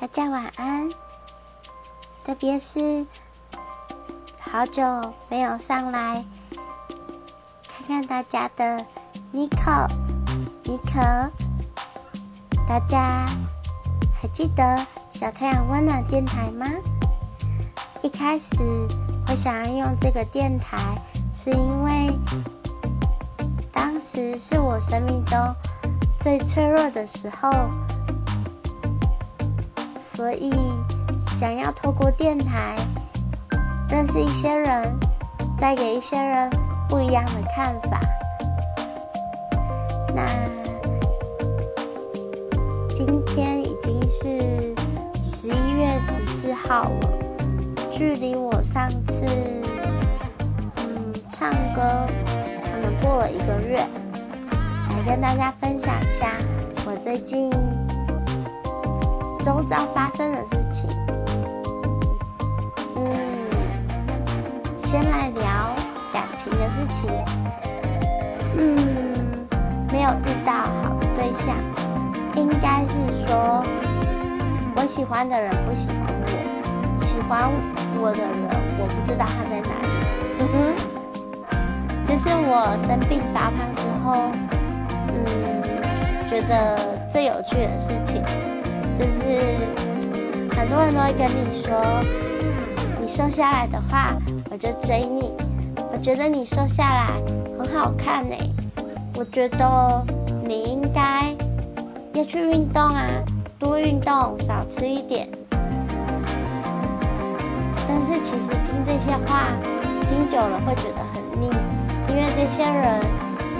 大家晚安。特别是好久没有上来看看大家的妮可、妮可，大家还记得小太阳温暖电台吗？一开始我想要用这个电台，是因为当时是我生命中最脆弱的时候。所以，想要透过电台认识一些人，带给一些人不一样的看法。那今天已经是十一月十四号了，距离我上次嗯唱歌可能过了一个月，来跟大家分享一下我最近。周遭发生的事情，嗯，先来聊感情的事情。嗯，没有遇到好的对象，应该是说我喜欢的人不喜欢我，喜欢我的人我不知道他在哪里。嗯哼，这是我生病发胖之后，嗯，觉得最有趣的事情。就是很多人都会跟你说，你瘦下来的话，我就追你。我觉得你瘦下来很好看呢。我觉得你应该要去运动啊，多运动，少吃一点。但是其实听这些话，听久了会觉得很腻，因为这些人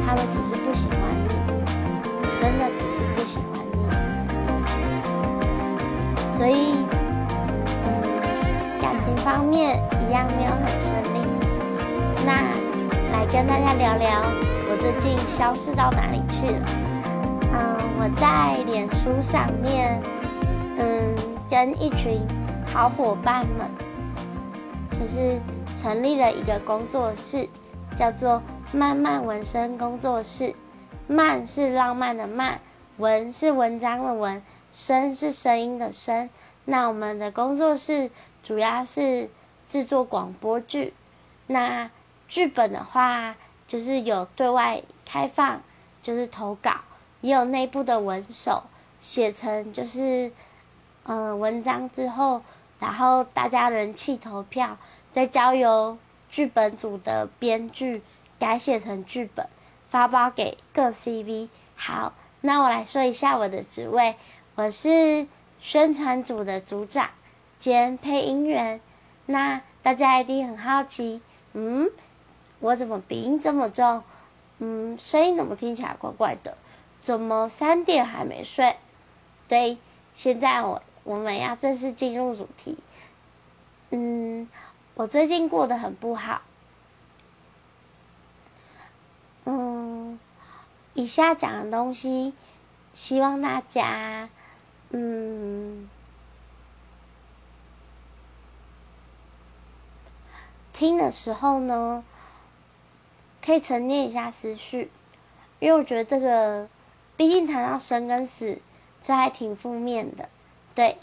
他们只是不喜欢你，面一样没有很顺利。那来跟大家聊聊我最近消失到哪里去了？嗯，我在脸书上面，嗯，跟一群好伙伴们，就是成立了一个工作室，叫做“慢慢纹身工作室”。慢是浪漫的慢，文是文章的文。声是声音的声，那我们的工作室主要是制作广播剧。那剧本的话，就是有对外开放，就是投稿，也有内部的文手写成，就是嗯文章之后，然后大家人气投票，再交由剧本组的编剧改写成剧本，发包给各 CV。好，那我来说一下我的职位。我是宣传组的组长兼配音员，那大家一定很好奇，嗯，我怎么鼻音这么重？嗯，声音怎么听起来怪怪的？怎么三点还没睡？对，现在我我们要正式进入主题。嗯，我最近过得很不好。嗯，以下讲的东西，希望大家。嗯，听的时候呢，可以沉淀一下思绪，因为我觉得这个，毕竟谈到生跟死，这还挺负面的。对，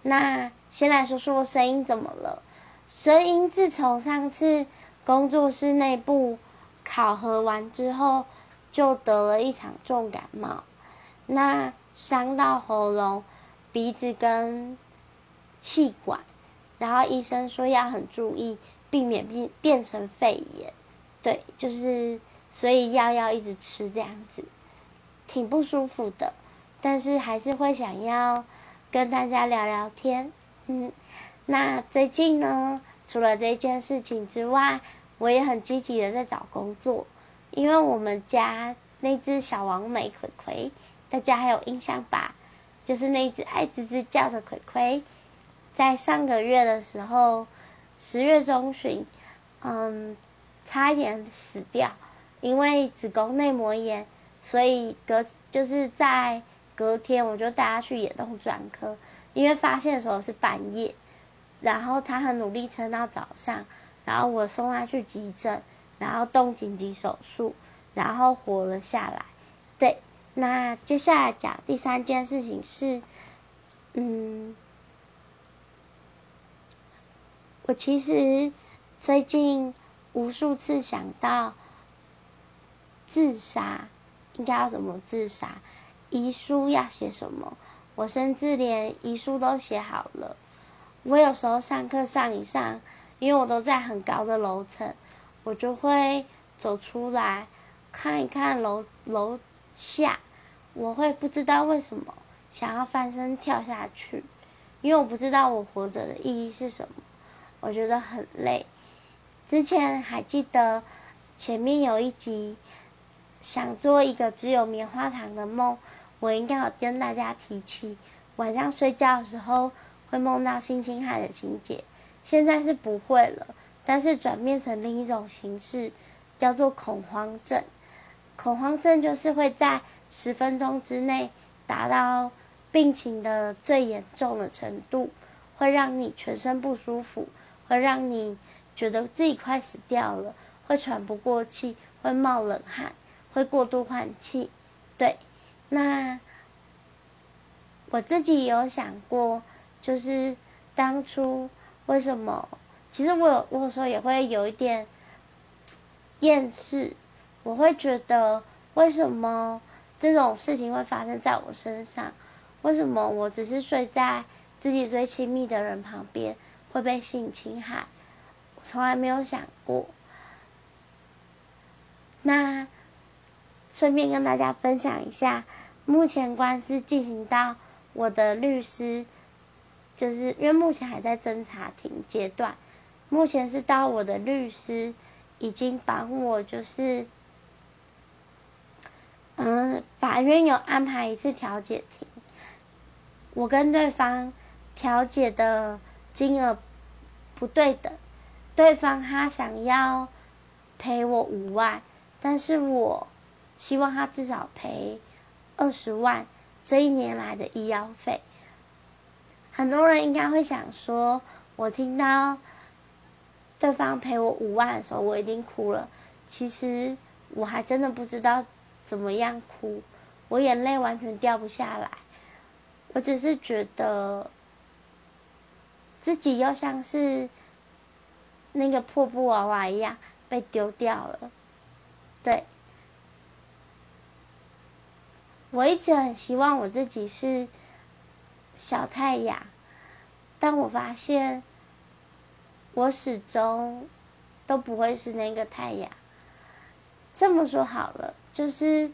那先来说说声音怎么了？声音自从上次工作室内部考核完之后，就得了一场重感冒。那伤到喉咙、鼻子跟气管，然后医生说要很注意，避免变变成肺炎。对，就是所以药要一直吃这样子，挺不舒服的。但是还是会想要跟大家聊聊天。嗯，那最近呢，除了这件事情之外，我也很积极的在找工作，因为我们家那只小王美葵葵。大家还有印象吧？就是那只爱吱吱叫的葵葵，在上个月的时候，十月中旬，嗯，差一点死掉，因为子宫内膜炎，所以隔就是在隔天我就带他去野动专科，因为发现的时候是半夜，然后他很努力撑到早上，然后我送他去急诊，然后动紧急手术，然后活了下来，对。那接下来讲第三件事情是，嗯，我其实最近无数次想到自杀，应该要怎么自杀？遗书要写什么？我甚至连遗书都写好了。我有时候上课上一上，因为我都在很高的楼层，我就会走出来看一看楼楼下。我会不知道为什么想要翻身跳下去，因为我不知道我活着的意义是什么。我觉得很累。之前还记得前面有一集想做一个只有棉花糖的梦。我应该有跟大家提起，晚上睡觉的时候会梦到性侵害的情节。现在是不会了，但是转变成另一种形式，叫做恐慌症。恐慌症就是会在十分钟之内达到病情的最严重的程度，会让你全身不舒服，会让你觉得自己快死掉了，会喘不过气，会冒冷汗，会过度换气，对。那我自己有想过，就是当初为什么？其实我有，我有时候也会有一点厌世。我会觉得，为什么这种事情会发生在我身上？为什么我只是睡在自己最亲密的人旁边会被性侵害？我从来没有想过。那。顺便跟大家分享一下，目前官司进行到我的律师，就是因为目前还在侦查庭阶段，目前是到我的律师已经帮我，就是，嗯，法院有安排一次调解庭，我跟对方调解的金额不对等，对方他想要赔我五万，但是我。希望他至少赔二十万，这一年来的医药费。很多人应该会想说，我听到对方赔我五万的时候，我一定哭了。其实我还真的不知道怎么样哭，我眼泪完全掉不下来。我只是觉得自己又像是那个破布娃娃一样被丢掉了，对。我一直很希望我自己是小太阳，但我发现我始终都不会是那个太阳。这么说好了，就是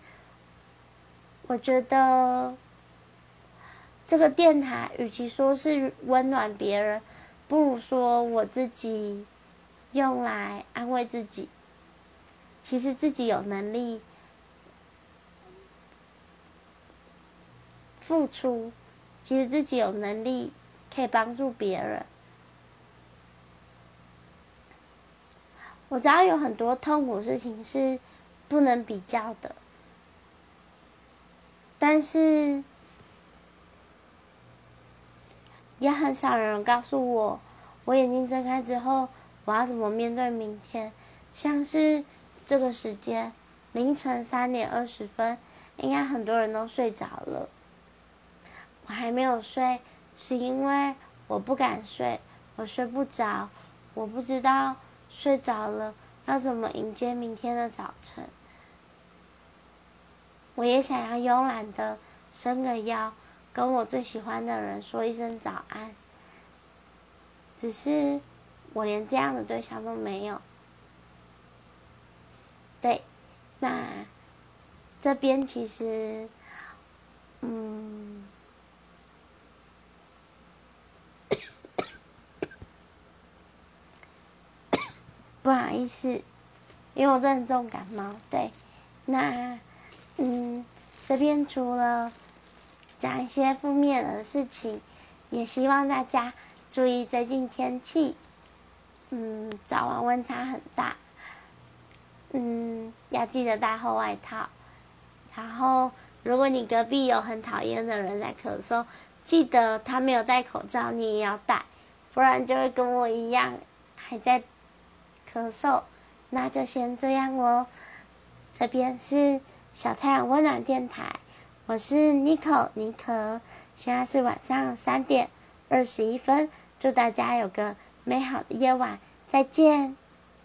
我觉得这个电台与其说是温暖别人，不如说我自己用来安慰自己。其实自己有能力。付出，其实自己有能力可以帮助别人。我知道有很多痛苦事情是不能比较的，但是也很少人告诉我，我眼睛睁开之后我要怎么面对明天。像是这个时间，凌晨三点二十分，应该很多人都睡着了。我还没有睡，是因为我不敢睡，我睡不着，我不知道睡着了要怎么迎接明天的早晨。我也想要慵懒的伸个腰，跟我最喜欢的人说一声早安。只是我连这样的对象都没有。对，那这边其实，嗯。不好意思，因为我真的重感冒。对，那嗯，这边除了讲一些负面的事情，也希望大家注意最近天气，嗯，早晚温差很大，嗯，要记得带厚外套。然后，如果你隔壁有很讨厌的人在咳嗽，记得他没有戴口罩，你也要戴，不然就会跟我一样还在。咳嗽，那就先这样哦。这边是小太阳温暖电台，我是 Nico，妮可。现在是晚上三点二十一分，祝大家有个美好的夜晚，再见。